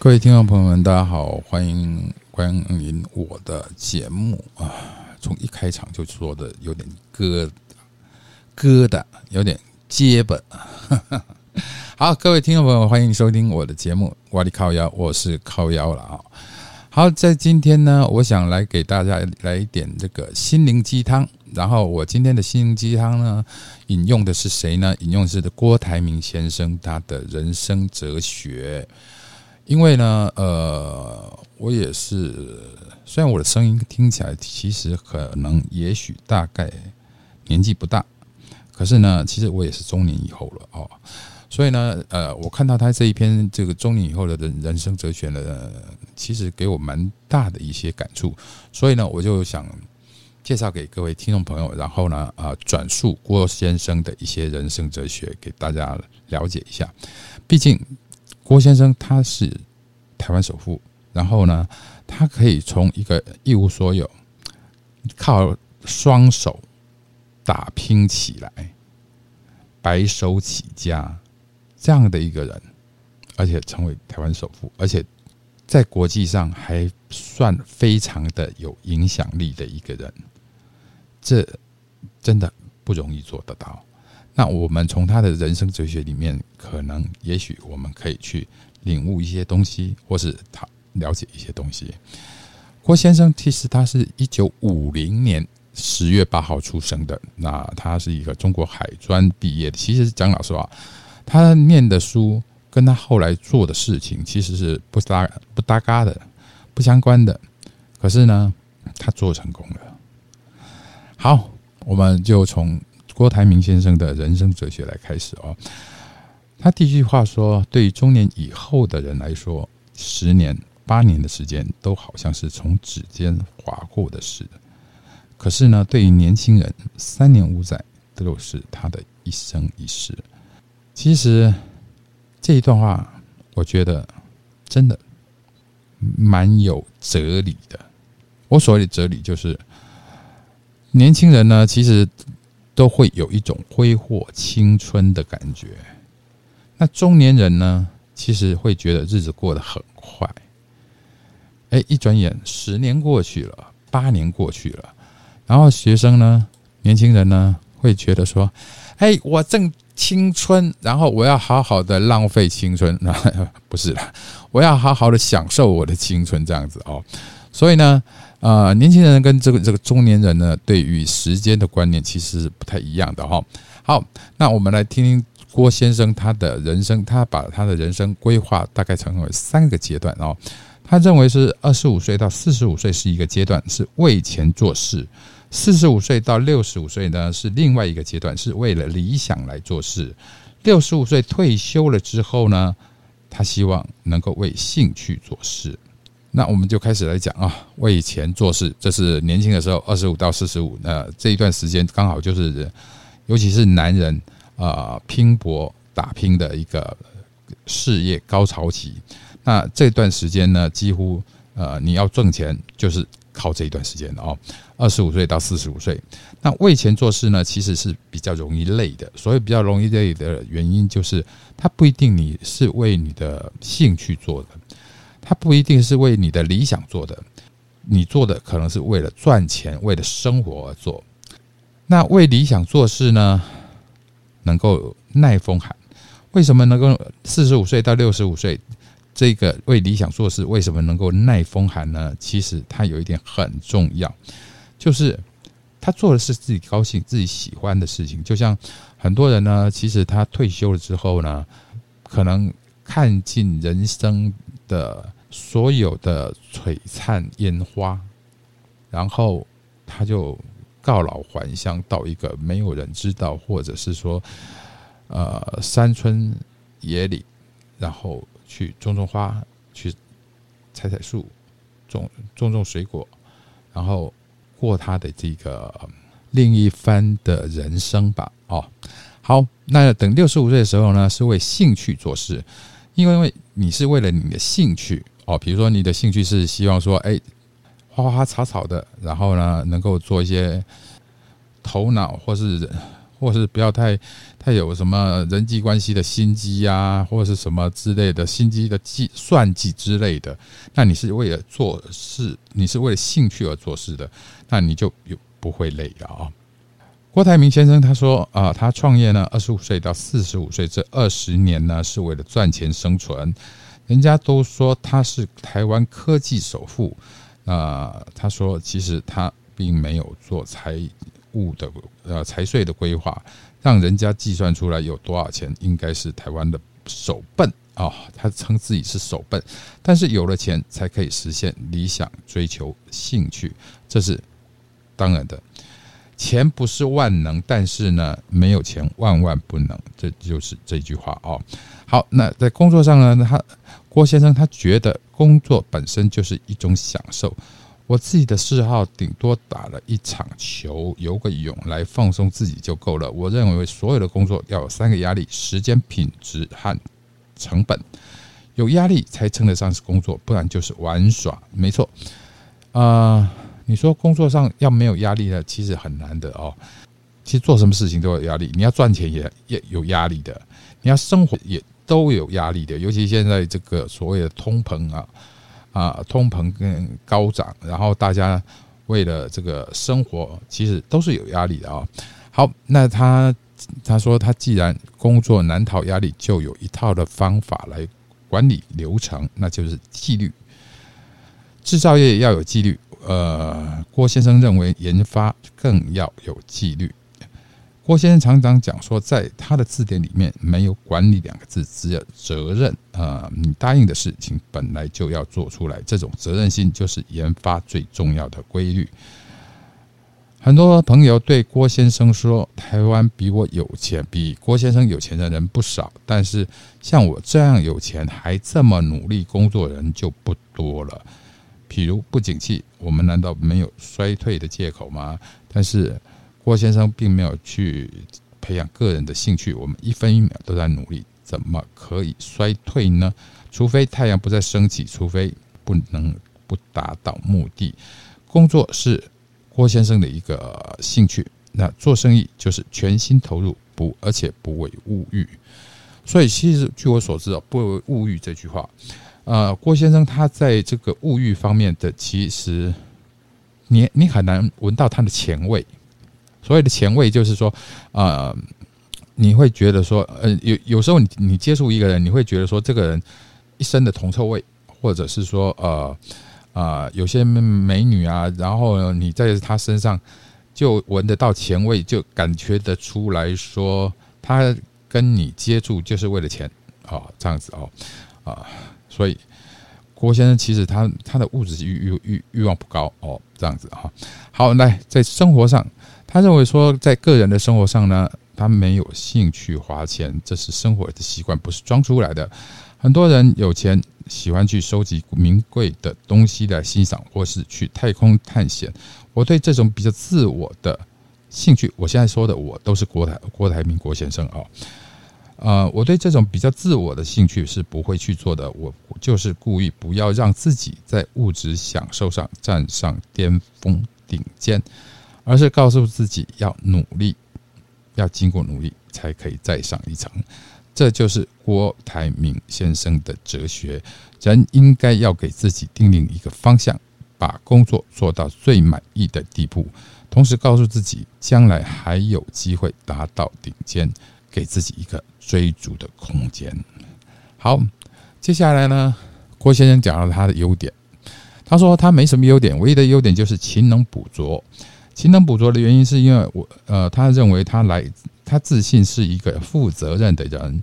各位听众朋友们，大家好，欢迎欢迎我的节目啊！从一开场就说的有点疙疙瘩，有点结巴。好，各位听众朋友，欢迎收听我的节目《瓦力靠腰》，我是靠腰了啊！好，在今天呢，我想来给大家来一点这个心灵鸡汤。然后我今天的心灵鸡汤呢，引用的是谁呢？引用是郭台铭先生他的人生哲学。因为呢，呃，我也是，虽然我的声音听起来其实可能也许大概年纪不大，可是呢，其实我也是中年以后了哦。所以呢，呃，我看到他这一篇这个中年以后的人人生哲学呢，其实给我蛮大的一些感触。所以呢，我就想介绍给各位听众朋友，然后呢，啊，转述郭先生的一些人生哲学给大家了解一下。毕竟。郭先生他是台湾首富，然后呢，他可以从一个一无所有，靠双手打拼起来，白手起家这样的一个人，而且成为台湾首富，而且在国际上还算非常的有影响力的一个人，这真的不容易做得到。那我们从他的人生哲学里面，可能也许我们可以去领悟一些东西，或是他了解一些东西。郭先生其实他是一九五零年十月八号出生的，那他是一个中国海专毕业的。其实讲老实话，他念的书跟他后来做的事情其实是不搭不搭嘎的，不相关的。可是呢，他做成功了。好，我们就从。郭台铭先生的人生哲学来开始哦，他第一句话说：“对于中年以后的人来说，十年、八年的时间都好像是从指尖划过的事；可是呢，对于年轻人，三年五载都是他的一生一世。”其实这一段话，我觉得真的蛮有哲理的。我所谓的哲理，就是年轻人呢，其实。都会有一种挥霍青春的感觉。那中年人呢，其实会觉得日子过得很快。哎，一转眼十年过去了，八年过去了，然后学生呢，年轻人呢，会觉得说：“哎，我正青春，然后我要好好的浪费青春。”不是了，我要好好的享受我的青春，这样子哦。所以呢。啊，年轻人跟这个这个中年人呢，对于时间的观念其实是不太一样的哈。好，那我们来听听郭先生他的人生，他把他的人生规划大概成为三个阶段哦。他认为是二十五岁到四十五岁是一个阶段，是为钱做事；四十五岁到六十五岁呢是另外一个阶段，是为了理想来做事；六十五岁退休了之后呢，他希望能够为兴趣做事。那我们就开始来讲啊，为钱做事，这是年轻的时候，二十五到四十五，那这一段时间刚好就是，尤其是男人啊拼搏打拼的一个事业高潮期。那这段时间呢，几乎呃你要挣钱就是靠这一段时间哦。二十五岁到四十五岁，那为钱做事呢，其实是比较容易累的。所以比较容易累的原因就是，它不一定你是为你的兴趣做的。他不一定是为你的理想做的，你做的可能是为了赚钱、为了生活而做。那为理想做事呢，能够耐风寒。为什么能够四十五岁到六十五岁这个为理想做事，为什么能够耐风寒呢？其实他有一点很重要，就是他做的是自己高兴、自己喜欢的事情。就像很多人呢，其实他退休了之后呢，可能看尽人生。的所有的璀璨烟花，然后他就告老还乡，到一个没有人知道，或者是说，呃，山村野里，然后去种种花，去采采树，种种种水果，然后过他的这个另一番的人生吧。哦，好，那等六十五岁的时候呢，是为兴趣做事。因为因为你是为了你的兴趣哦，比如说你的兴趣是希望说，哎，花花草草的，然后呢，能够做一些头脑或是或是不要太太有什么人际关系的心机啊，或者是什么之类的心机的计算计之类的。那你是为了做事，你是为了兴趣而做事的，那你就有不会累了啊。郭台铭先生他说啊，他创业呢，二十五岁到四十五岁这二十年呢，是为了赚钱生存。人家都说他是台湾科技首富，啊，他说其实他并没有做财务的呃财税的规划，让人家计算出来有多少钱，应该是台湾的首笨啊。他称自己是首笨，但是有了钱才可以实现理想、追求兴趣，这是当然的。钱不是万能，但是呢，没有钱万万不能，这就是这句话哦。好，那在工作上呢，他郭先生他觉得工作本身就是一种享受。我自己的嗜好顶多打了一场球、游个泳来放松自己就够了。我认为所有的工作要有三个压力：时间、品质和成本。有压力才称得上是工作，不然就是玩耍。没错，啊。你说工作上要没有压力呢？其实很难的哦。其实做什么事情都有压力，你要赚钱也也有压力的，你要生活也都有压力的。尤其现在这个所谓的通膨啊啊，通膨跟高涨，然后大家为了这个生活，其实都是有压力的啊。好，那他他说他既然工作难逃压力，就有一套的方法来管理流程，那就是纪律。制造业要有纪律。呃，郭先生认为研发更要有纪律。郭先生常常讲说，在他的字典里面没有“管理”两个字，只有责任。啊，你答应的事情本来就要做出来，这种责任心就是研发最重要的规律。很多朋友对郭先生说：“台湾比我有钱，比郭先生有钱的人不少，但是像我这样有钱还这么努力工作人就不多了。”譬如不景气，我们难道没有衰退的借口吗？但是郭先生并没有去培养个人的兴趣，我们一分一秒都在努力，怎么可以衰退呢？除非太阳不再升起，除非不能不达到目的。工作是郭先生的一个兴趣，那做生意就是全心投入，不而且不为物欲。所以其实据我所知哦，不为物欲这句话。呃，郭先生他在这个物欲方面的，其实你你很难闻到他的前味。所谓的前卫，就是说，呃，你会觉得说，呃，有有时候你你接触一个人，你会觉得说，这个人一身的铜臭味，或者是说，呃呃，有些美女啊，然后你在她身上就闻得到前卫，就感觉得出来说，她跟你接触就是为了钱，哦，这样子哦，啊。所以，郭先生其实他他的物质欲欲欲欲望不高哦，这样子哈。好，来在生活上，他认为说，在个人的生活上呢，他没有兴趣花钱，这是生活的习惯，不是装出来的。很多人有钱，喜欢去收集名贵的东西来欣赏，或是去太空探险。我对这种比较自我的兴趣，我现在说的我都是郭台郭台铭郭先生啊。呃，我对这种比较自我的兴趣是不会去做的。我就是故意不要让自己在物质享受上站上巅峰顶尖，而是告诉自己要努力，要经过努力才可以再上一层。这就是郭台铭先生的哲学：人应该要给自己定定一个方向，把工作做到最满意的地步，同时告诉自己将来还有机会达到顶尖。给自己一个追逐的空间。好，接下来呢，郭先生讲了他的优点。他说他没什么优点，唯一的优点就是勤能补拙。勤能补拙的原因是因为我呃，他认为他来他自信是一个负责任的人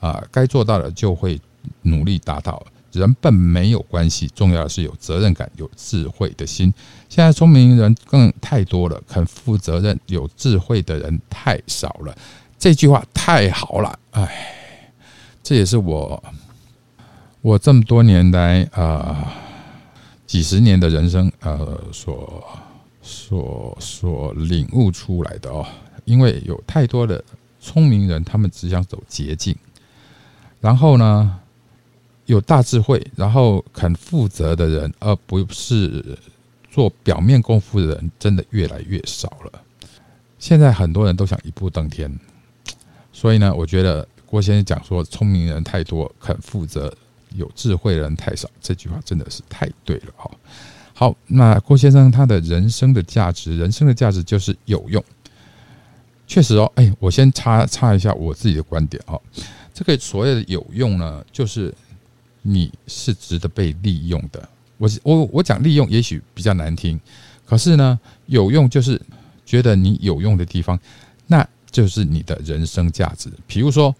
啊，该做到的就会努力达到。人笨没有关系，重要的是有责任感、有智慧的心。现在聪明人更太多了，肯负责任、有智慧的人太少了。这句话太好了，哎，这也是我我这么多年来啊几十年的人生呃所所所领悟出来的哦。因为有太多的聪明人，他们只想走捷径，然后呢有大智慧，然后肯负责的人，而不是做表面功夫的人，真的越来越少了。现在很多人都想一步登天，所以呢，我觉得郭先生讲说聪明人太多，肯负责有智慧的人太少，这句话真的是太对了哈。好，那郭先生他的人生的价值，人生的价值就是有用。确实哦，哎，我先插插一下我自己的观点哦。这个所谓的有用呢，就是你是值得被利用的。我我我讲利用也许比较难听，可是呢，有用就是觉得你有用的地方，那就是你的人生价值。比如说，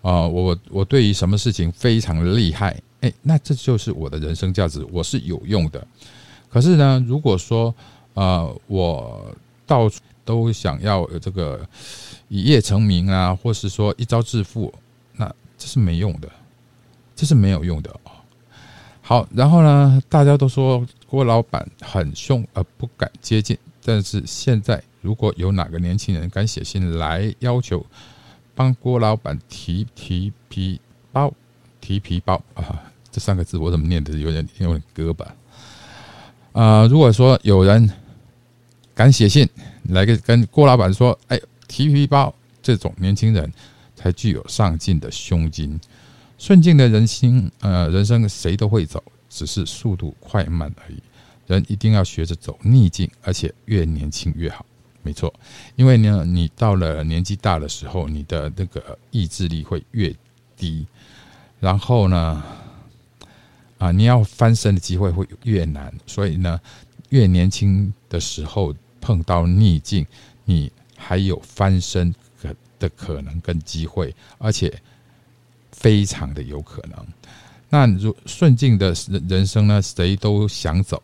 啊，我我对于什么事情非常厉害，哎，那这就是我的人生价值，我是有用的。可是呢，如果说啊，我到处都想要这个一夜成名啊，或是说一朝致富，那这是没用的，这是没有用的。好，然后呢？大家都说郭老板很凶，而不敢接近。但是现在，如果有哪个年轻人敢写信来要求帮郭老板提提皮包、提皮包啊，这三个字我怎么念的有点有点磕巴啊？如果说有人敢写信来跟跟郭老板说，哎，提皮包，这种年轻人才具有上进的胸襟。顺境的人心，呃，人生谁都会走，只是速度快慢而已。人一定要学着走逆境，而且越年轻越好。没错，因为呢，你到了年纪大的时候，你的那个意志力会越低，然后呢，啊，你要翻身的机会会越难。所以呢，越年轻的时候碰到逆境，你还有翻身可的可能跟机会，而且。非常的有可能。那如顺境的人人生呢？谁都想走，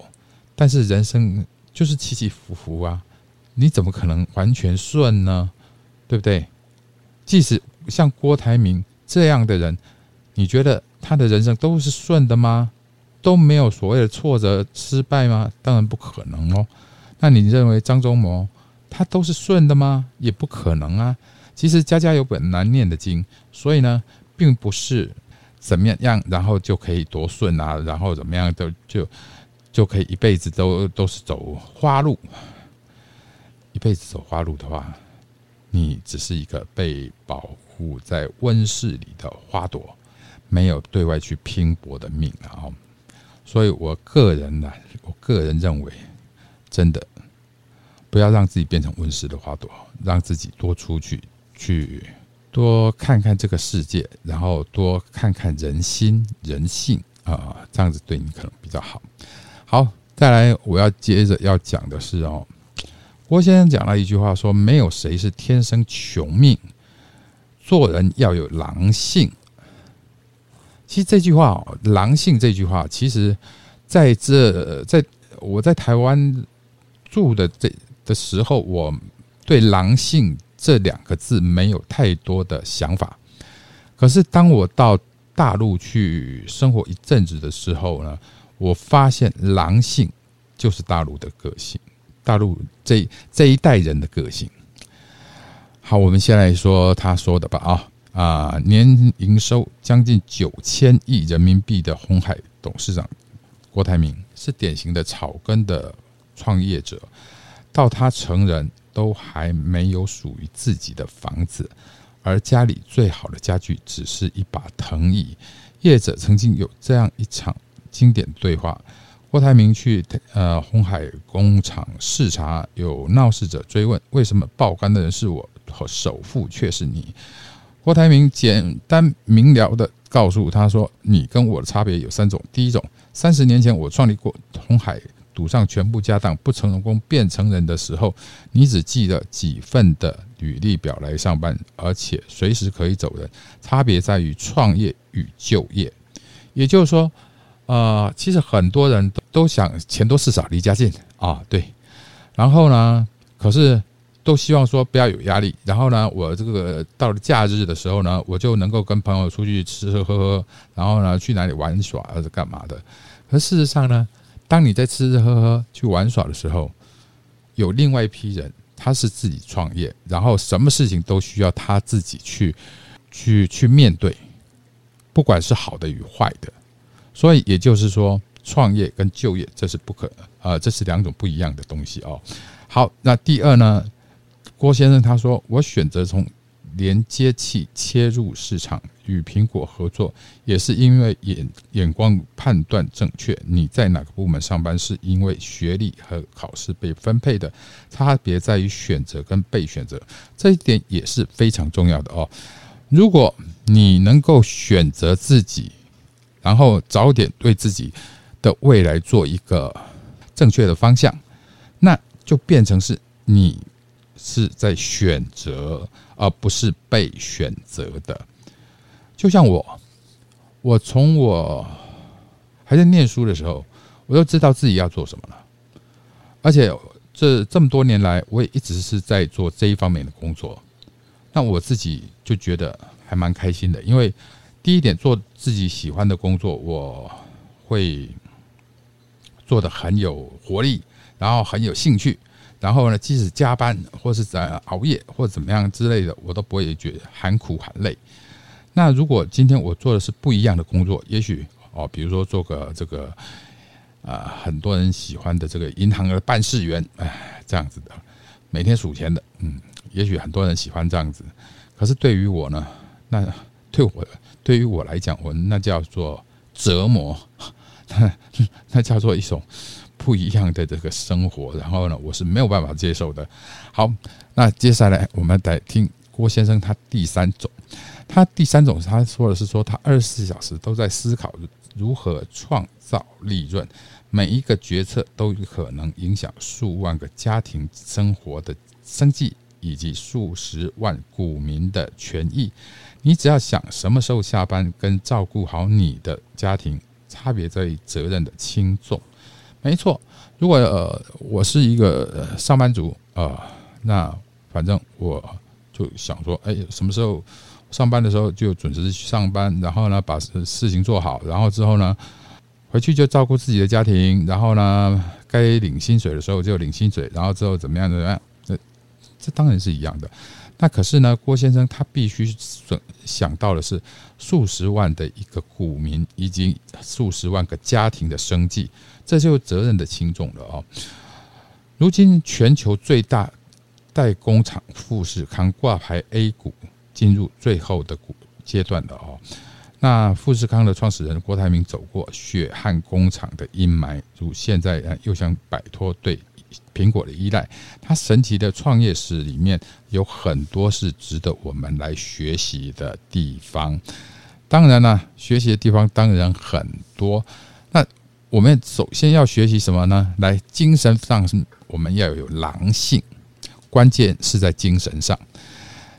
但是人生就是起起伏伏啊，你怎么可能完全顺呢？对不对？即使像郭台铭这样的人，你觉得他的人生都是顺的吗？都没有所谓的挫折、失败吗？当然不可能哦。那你认为张忠谋他都是顺的吗？也不可能啊。其实家家有本难念的经，所以呢。并不是怎么样，然后就可以多顺啊，然后怎么样都就就可以一辈子都都是走花路。一辈子走花路的话，你只是一个被保护在温室里的花朵，没有对外去拼搏的命啊！所以我个人呢，我个人认为，真的不要让自己变成温室的花朵，让自己多出去去。多看看这个世界，然后多看看人心人性啊，这样子对你可能比较好。好，再来，我要接着要讲的是哦，郭先生讲了一句话，说没有谁是天生穷命，做人要有狼性。其实这句话，狼性这句话，其实在这在我在台湾住的这的时候，我对狼性。这两个字没有太多的想法，可是当我到大陆去生活一阵子的时候呢，我发现狼性就是大陆的个性，大陆这这一代人的个性。好，我们先来说他说的吧啊啊，年营收将近九千亿人民币的红海董事长郭台铭是典型的草根的创业者，到他成人。都还没有属于自己的房子，而家里最好的家具只是一把藤椅。业者曾经有这样一场经典对话：郭台铭去呃红海工厂视察，有闹事者追问为什么爆肝的人是我，和首富却是你。郭台铭简单明了的告诉他说：“你跟我的差别有三种，第一种，三十年前我创立过红海。”赌上全部家当不成功变成人的时候，你只记了几份的履历表来上班，而且随时可以走人。差别在于创业与就业，也就是说，呃，其实很多人都都想钱多事少离家近啊，对。然后呢，可是都希望说不要有压力。然后呢，我这个到了假日的时候呢，我就能够跟朋友出去吃吃喝喝，然后呢去哪里玩耍或者干嘛的。可事实上呢？当你在吃吃喝喝去玩耍的时候，有另外一批人，他是自己创业，然后什么事情都需要他自己去去去面对，不管是好的与坏的。所以也就是说，创业跟就业这是不可呃，这是两种不一样的东西哦。好，那第二呢，郭先生他说：“我选择从连接器切入市场，与苹果合作，也是因为眼眼光判断正确。你在哪个部门上班，是因为学历和考试被分配的，差别在于选择跟被选择，这一点也是非常重要的哦。如果你能够选择自己，然后早点对自己的未来做一个正确的方向，那就变成是你。”是在选择，而不是被选择的。就像我，我从我还在念书的时候，我就知道自己要做什么了。而且这这么多年来，我也一直是在做这一方面的工作。那我自己就觉得还蛮开心的，因为第一点，做自己喜欢的工作，我会做的很有活力，然后很有兴趣。然后呢，即使加班或是在熬夜或者怎么样之类的，我都不会觉得喊苦喊累。那如果今天我做的是不一样的工作，也许哦，比如说做个这个啊，很多人喜欢的这个银行的办事员，哎，这样子的，每天数钱的，嗯，也许很多人喜欢这样子。可是对于我呢，那对我对于我来讲，我那叫做折磨，那叫做一种。不一样的这个生活，然后呢，我是没有办法接受的。好，那接下来我们来听郭先生他第三种，他第三种他说的是说，他二十四小时都在思考如何创造利润，每一个决策都可能影响数万个家庭生活的生计，以及数十万股民的权益。你只要想什么时候下班，跟照顾好你的家庭，差别在于责任的轻重。没错，如果呃我是一个上班族啊，那反正我就想说，哎，什么时候上班的时候就准时去上班，然后呢把事情做好，然后之后呢回去就照顾自己的家庭，然后呢该领薪水的时候就领薪水，然后之后怎么样怎么样，这这当然是一样的。那可是呢，郭先生他必须想想到的是数十万的一个股民以及数十万个家庭的生计。这就责任的轻重了哦。如今全球最大代工厂富士康挂牌 A 股进入最后的股阶段了哦。那富士康的创始人郭台铭走过血汗工厂的阴霾，如现在又想摆脱对苹果的依赖，他神奇的创业史里面有很多是值得我们来学习的地方。当然呢，学习的地方当然很多。那我们首先要学习什么呢？来，精神上我们要有狼性，关键是在精神上，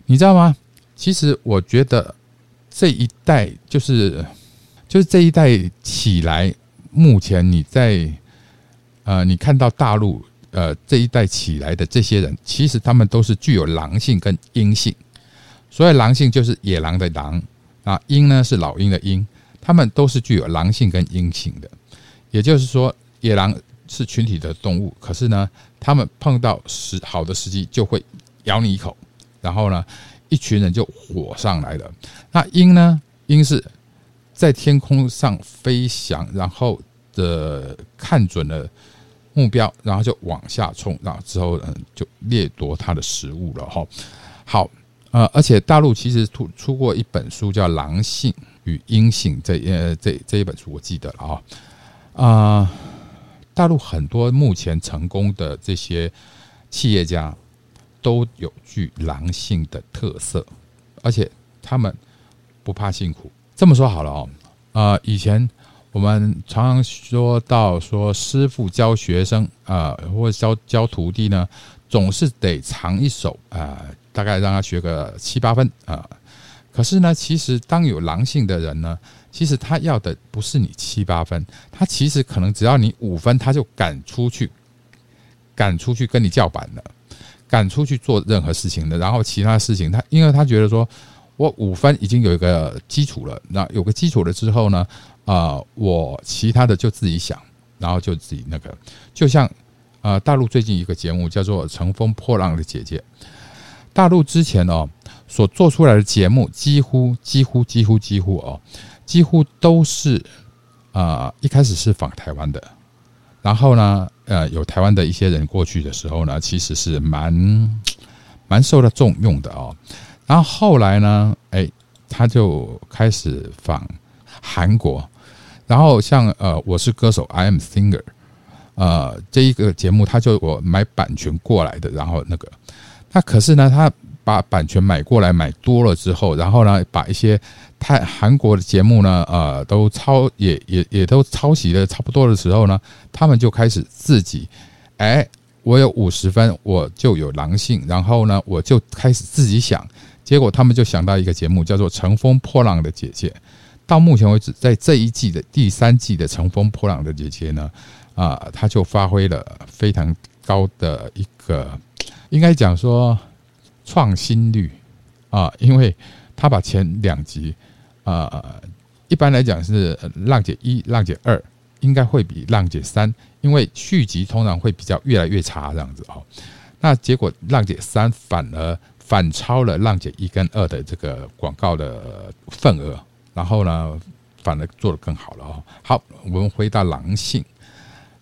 你知道吗？其实我觉得这一代就是就是这一代起来，目前你在呃，你看到大陆呃这一代起来的这些人，其实他们都是具有狼性跟阴性。所谓狼性就是野狼的狼啊，阴呢是老鹰的鹰，他们都是具有狼性跟阴性的。也就是说，野狼是群体的动物，可是呢，他们碰到时好的时机就会咬你一口，然后呢，一群人就火上来了。那鹰呢？鹰是在天空上飞翔，然后的看准了目标，然后就往下冲，然后之后嗯，就掠夺它的食物了哈。好，呃，而且大陆其实出出过一本书叫《狼性与阴性》，这呃这这一本书我记得了啊。啊，大陆很多目前成功的这些企业家都有具狼性的特色，而且他们不怕辛苦。这么说好了哦，啊，以前我们常常说到说师傅教学生啊，或教教徒弟呢，总是得藏一手啊，大概让他学个七八分啊。可是呢，其实当有狼性的人呢。其实他要的不是你七八分，他其实可能只要你五分，他就赶出去，赶出去跟你叫板了，赶出去做任何事情的。然后其他事情，他因为他觉得说，我五分已经有一个基础了，那有个基础了之后呢，啊，我其他的就自己想，然后就自己那个，就像啊，大陆最近一个节目叫做《乘风破浪的姐姐》，大陆之前哦所做出来的节目，几乎几乎几乎几乎哦。几乎都是啊，一开始是访台湾的，然后呢，呃，有台湾的一些人过去的时候呢，其实是蛮蛮受到重用的哦。然后后来呢，哎，他就开始访韩国，然后像呃，我是歌手，I am singer，呃，这一个节目他就我买版权过来的，然后那个，那可是呢，他把版权买过来买多了之后，然后呢，把一些泰韩国的节目呢，呃，都抄也也也都抄袭的差不多的时候呢，他们就开始自己，哎。我有五十分，我就有狼性，然后呢，我就开始自己想，结果他们就想到一个节目，叫做《乘风破浪的姐姐》。到目前为止，在这一季的第三季的《乘风破浪的姐姐》呢，啊，她就发挥了非常高的一个，应该讲说创新率啊，因为她把前两集啊，一般来讲是浪姐一、浪姐二。应该会比浪姐三，因为续集通常会比较越来越差这样子哦。那结果浪姐三反而反超了浪姐一跟二的这个广告的份额，然后呢，反而做得更好了哦。好，我们回到狼性，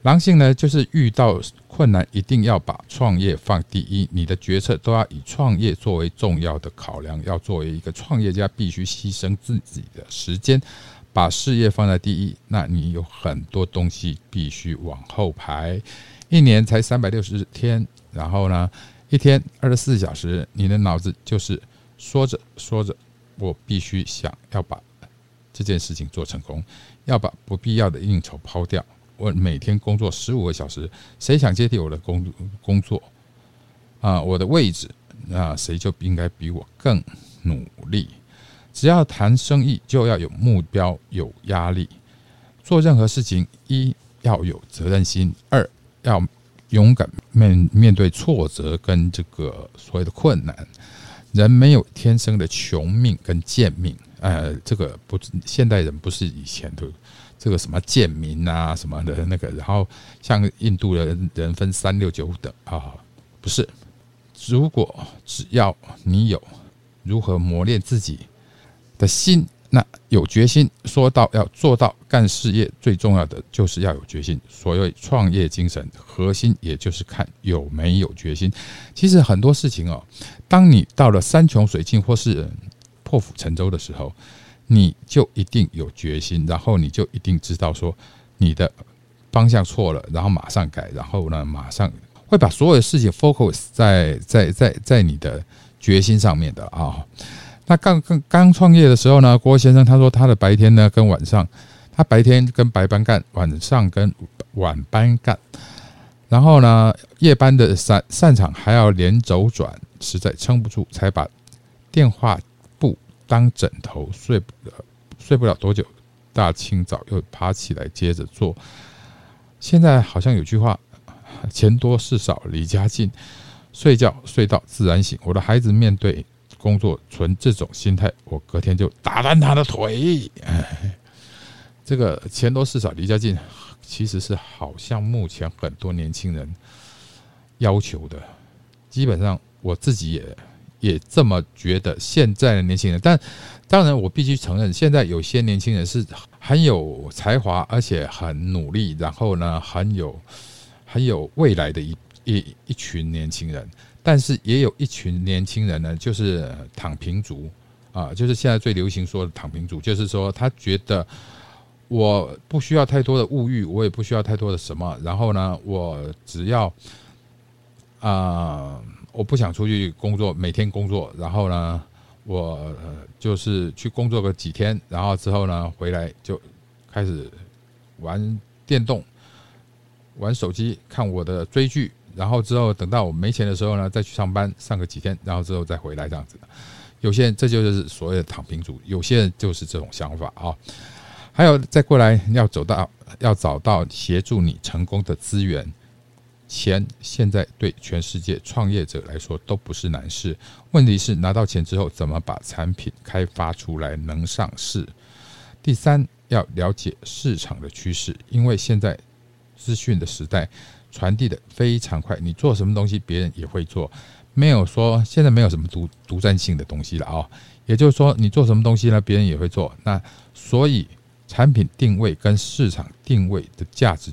狼性呢就是遇到困难一定要把创业放第一，你的决策都要以创业作为重要的考量，要作为一个创业家必须牺牲自己的时间。把事业放在第一，那你有很多东西必须往后排。一年才三百六十天，然后呢，一天二十四小时，你的脑子就是说着说着，我必须想要把这件事情做成功，要把不必要的应酬抛掉。我每天工作十五个小时，谁想接替我的工工作啊？我的位置，那谁就应该比我更努力。只要谈生意，就要有目标、有压力。做任何事情，一要有责任心，二要勇敢面面对挫折跟这个所谓的困难。人没有天生的穷命跟贱命，呃，这个不，现代人不是以前的这个什么贱民啊什么的那个。然后像印度人人分三六九等啊，不是。如果只要你有如何磨练自己。的心，那有决心，说到要做到干事业，最重要的就是要有决心。所谓创业精神核心，也就是看有没有决心。其实很多事情哦，当你到了山穷水尽或是破釜沉舟的时候，你就一定有决心，然后你就一定知道说你的方向错了，然后马上改，然后呢，马上会把所有的事情 focus 在在在在你的决心上面的啊。那刚刚刚创业的时候呢，郭先生他说他的白天呢跟晚上，他白天跟白班干，晚上跟晚班干，然后呢夜班的散散场还要连轴转，实在撑不住，才把电话当枕头睡不了睡不了多久，大清早又爬起来接着做。现在好像有句话，钱多事少离家近，睡觉睡到自然醒。我的孩子面对。工作存这种心态，我隔天就打断他的腿。这个钱多事少离家近，其实是好像目前很多年轻人要求的。基本上我自己也也这么觉得。现在的年轻人，但当然我必须承认，现在有些年轻人是很有才华，而且很努力，然后呢很有很有未来的一一一群年轻人。但是也有一群年轻人呢，就是躺平族啊，就是现在最流行说的躺平族，就是说他觉得我不需要太多的物欲，我也不需要太多的什么，然后呢，我只要啊，我不想出去工作，每天工作，然后呢，我就是去工作个几天，然后之后呢，回来就开始玩电动、玩手机、看我的追剧。然后之后等到我没钱的时候呢，再去上班上个几天，然后之后再回来这样子。有些人这就是所谓的躺平族，有些人就是这种想法啊。还有再过来要走到要找到协助你成功的资源，钱现在对全世界创业者来说都不是难事。问题是拿到钱之后怎么把产品开发出来能上市？第三要了解市场的趋势，因为现在资讯的时代。传递的非常快，你做什么东西，别人也会做，没有说现在没有什么独独占性的东西了啊。也就是说，你做什么东西呢，别人也会做。那所以产品定位跟市场定位的价值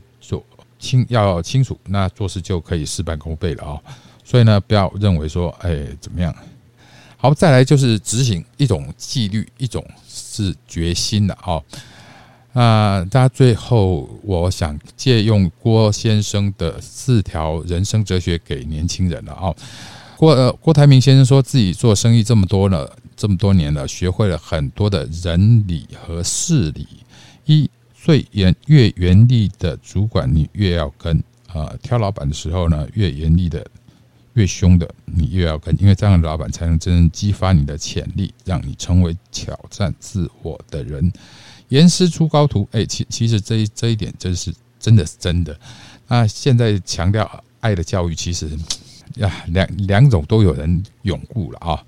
清要清楚，那做事就可以事半功倍了啊。所以呢，不要认为说，哎，怎么样？好，再来就是执行一种纪律，一种是决心的哦。那大家最后，我想借用郭先生的四条人生哲学给年轻人了啊。郭郭台铭先生说自己做生意这么多了，这么多年了，学会了很多的人理和事理。一最严越严厉的主管，你越要跟啊挑老板的时候呢，越严厉的、越凶的，你越要跟，因为这样的老板才能真正激发你的潜力，让你成为挑战自我的人。严师出高徒，哎，其其实这一这一点真是真的是真的。那现在强调爱的教育，其实呀两两种都有人拥护了啊。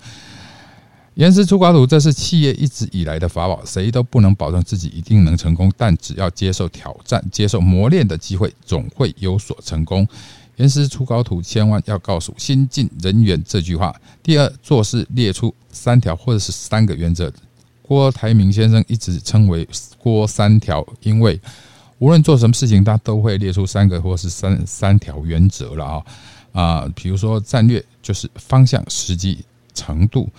严师出高徒，这是企业一直以来的法宝，谁都不能保证自己一定能成功，但只要接受挑战、接受磨练的机会，总会有所成功。严师出高徒，千万要告诉新进人员这句话。第二，做事列出三条或者是三个原则。郭台铭先生一直称为“郭三条”，因为无论做什么事情，他都会列出三个或是三三条原则了啊啊，比如说战略就是方向、时机、程度。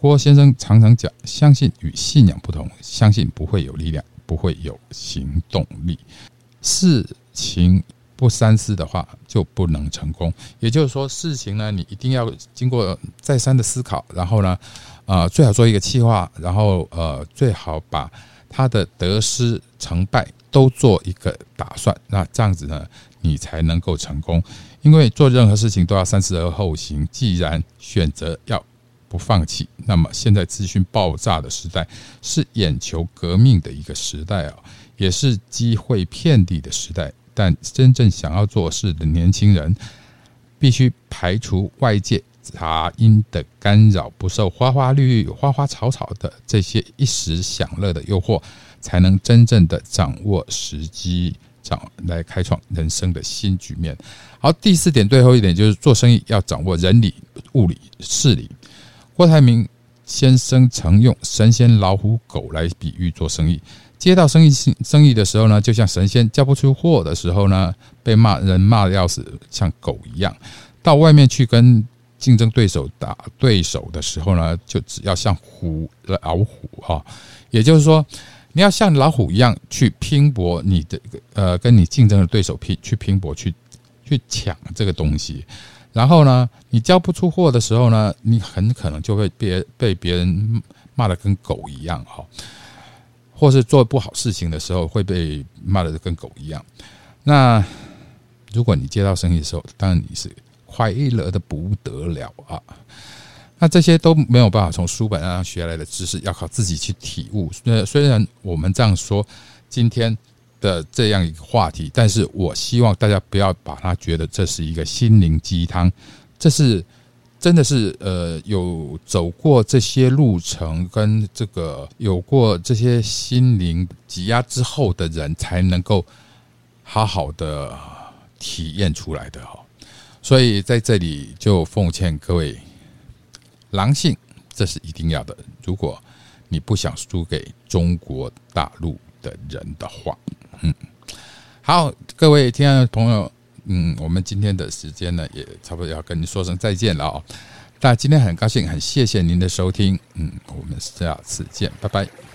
郭先生常常讲，相信与信仰不同，相信不会有力量，不会有行动力。事情不三思的话，就不能成功。也就是说，事情呢，你一定要经过再三的思考，然后呢。啊，最好做一个计划，然后呃，最好把他的得失成败都做一个打算。那这样子呢，你才能够成功。因为做任何事情都要三思而后行。既然选择要不放弃，那么现在资讯爆炸的时代是眼球革命的一个时代啊，也是机会遍地的时代。但真正想要做事的年轻人，必须排除外界。杂音的干扰，不受花花绿绿、花花草草的这些一时享乐的诱惑，才能真正的掌握时机，掌来开创人生的新局面。好，第四点，最后一点就是做生意要掌握人理、物理、事理。郭台铭先生曾用神仙、老虎、狗来比喻做生意。接到生意生意的时候呢，就像神仙；交不出货的时候呢，被骂人骂的要死，像狗一样。到外面去跟。竞争对手打对手的时候呢，就只要像虎老虎啊，也就是说，你要像老虎一样去拼搏，你的呃，跟你竞争的对手拼去拼搏，去去抢这个东西。然后呢，你交不出货的时候呢，你很可能就会别被别人骂的跟狗一样哈，或是做不好事情的时候会被骂的跟狗一样。那如果你接到生意的时候，当然你是。快乐的不得了啊！那这些都没有办法从书本上学来的知识，要靠自己去体悟。呃，虽然我们这样说今天的这样一个话题，但是我希望大家不要把它觉得这是一个心灵鸡汤。这是真的是呃，有走过这些路程，跟这个有过这些心灵挤压之后的人，才能够好好的体验出来的哈。所以在这里就奉劝各位，狼性这是一定要的。如果你不想输给中国大陆的人的话，嗯，好，各位亲爱的朋友，嗯，我们今天的时间呢也差不多要跟您说声再见了哦。那今天很高兴，很谢谢您的收听，嗯，我们下次见，拜拜。